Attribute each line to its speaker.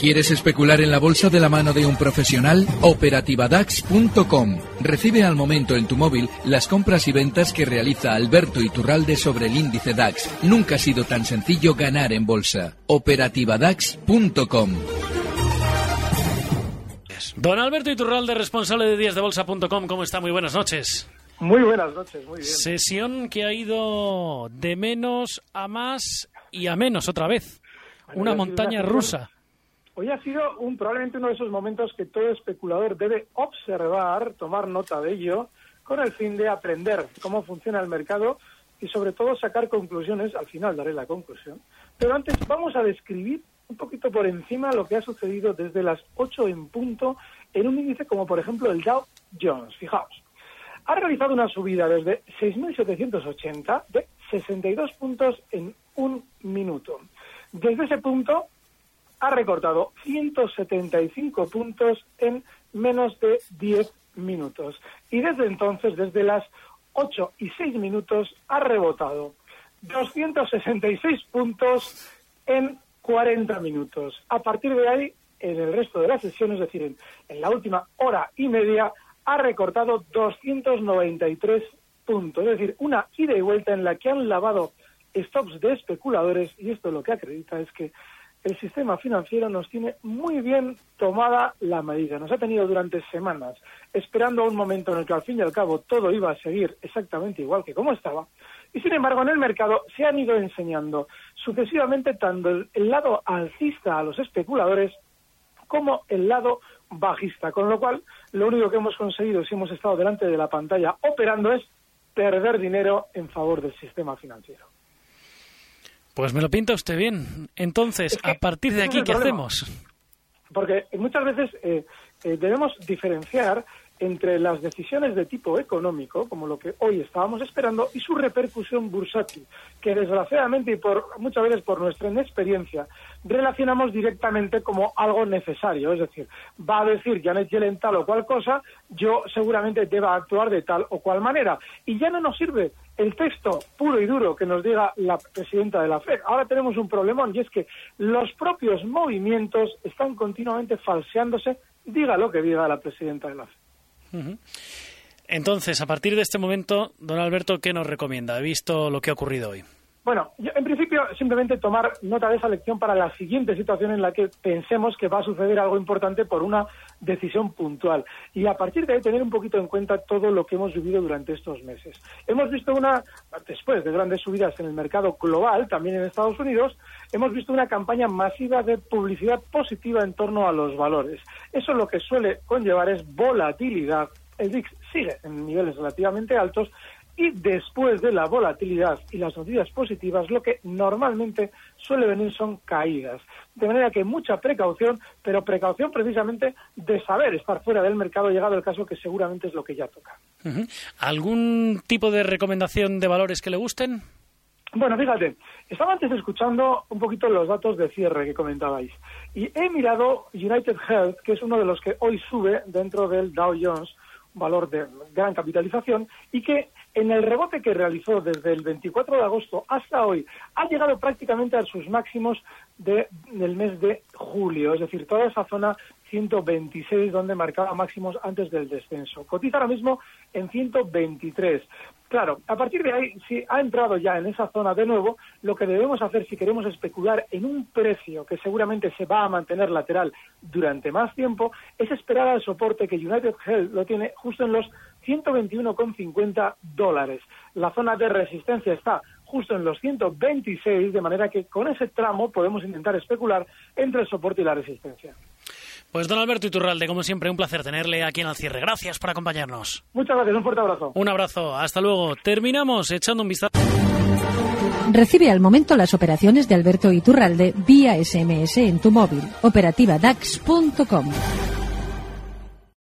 Speaker 1: ¿Quieres especular en la bolsa de la mano de un profesional? Operativadax.com. Recibe al momento en tu móvil las compras y ventas que realiza Alberto Iturralde sobre el índice DAX. Nunca ha sido tan sencillo ganar en bolsa. Operativadax.com.
Speaker 2: Don Alberto Iturralde, responsable de díasdebolsa.com, ¿cómo está? Muy buenas noches.
Speaker 3: Muy buenas noches, muy bien.
Speaker 2: Sesión que ha ido de menos a más y a menos otra vez. Una montaña rusa.
Speaker 3: Hoy ha sido un, probablemente uno de esos momentos que todo especulador debe observar, tomar nota de ello, con el fin de aprender cómo funciona el mercado y sobre todo sacar conclusiones. Al final daré la conclusión. Pero antes vamos a describir un poquito por encima lo que ha sucedido desde las 8 en punto en un índice como por ejemplo el Dow Jones. Fijaos, ha realizado una subida desde 6.780 de 62 puntos en un minuto. Desde ese punto ha recortado 175 puntos en menos de 10 minutos. Y desde entonces, desde las 8 y 6 minutos, ha rebotado 266 puntos en 40 minutos. A partir de ahí, en el resto de la sesión, es decir, en, en la última hora y media, ha recortado 293 puntos. Es decir, una ida y vuelta en la que han lavado stops de especuladores y esto lo que acredita es que el sistema financiero nos tiene muy bien tomada la medida. Nos ha tenido durante semanas esperando un momento en el que al fin y al cabo todo iba a seguir exactamente igual que como estaba. Y sin embargo en el mercado se han ido enseñando sucesivamente tanto el, el lado alcista a los especuladores como el lado bajista. Con lo cual lo único que hemos conseguido si hemos estado delante de la pantalla operando es perder dinero en favor del sistema financiero.
Speaker 2: Pues me lo pinta usted bien. Entonces, a partir de aquí, ¿qué hacemos?
Speaker 3: Porque muchas veces eh, eh, debemos diferenciar entre las decisiones de tipo económico, como lo que hoy estábamos esperando, y su repercusión bursátil, que desgraciadamente y por muchas veces por nuestra inexperiencia relacionamos directamente como algo necesario. Es decir, va a decir Janet Yellen tal o cual cosa, yo seguramente deba actuar de tal o cual manera. Y ya no nos sirve el texto puro y duro que nos diga la presidenta de la FED. Ahora tenemos un problemón y es que los propios movimientos están continuamente falseándose, diga lo que diga la presidenta de la FED.
Speaker 2: Entonces, a partir de este momento, don Alberto, ¿qué nos recomienda? He visto lo que ha ocurrido hoy.
Speaker 3: Bueno, yo, en principio simplemente tomar nota de esa lección para la siguiente situación en la que pensemos que va a suceder algo importante por una decisión puntual. Y a partir de ahí tener un poquito en cuenta todo lo que hemos vivido durante estos meses. Hemos visto una, después de grandes subidas en el mercado global, también en Estados Unidos, hemos visto una campaña masiva de publicidad positiva en torno a los valores. Eso lo que suele conllevar es volatilidad. El VIX sigue en niveles relativamente altos y después de la volatilidad y las noticias positivas, lo que normalmente suele venir son caídas. De manera que mucha precaución, pero precaución precisamente de saber estar fuera del mercado, llegado el caso que seguramente es lo que ya toca.
Speaker 2: ¿Algún tipo de recomendación de valores que le gusten?
Speaker 3: Bueno, fíjate, estaba antes escuchando un poquito los datos de cierre que comentabais y he mirado United Health, que es uno de los que hoy sube dentro del Dow Jones, valor de gran capitalización, y que en el rebote que realizó desde el 24 de agosto hasta hoy, ha llegado prácticamente a sus máximos de, del mes de julio, es decir, toda esa zona 126 donde marcaba máximos antes del descenso. Cotiza ahora mismo en 123. Claro, a partir de ahí, si ha entrado ya en esa zona de nuevo, lo que debemos hacer si queremos especular en un precio que seguramente se va a mantener lateral durante más tiempo, es esperar al soporte que United Health lo tiene justo en los 121,50 dólares. La zona de resistencia está justo en los 126, de manera que con ese tramo podemos intentar especular entre el soporte y la resistencia.
Speaker 2: Pues don Alberto Iturralde, como siempre, un placer tenerle aquí en el cierre. Gracias por acompañarnos.
Speaker 3: Muchas gracias, un fuerte abrazo.
Speaker 2: Un abrazo, hasta luego. Terminamos echando un vistazo.
Speaker 4: Recibe al momento las operaciones de Alberto Iturralde vía SMS en tu móvil. Operativa DAX.com.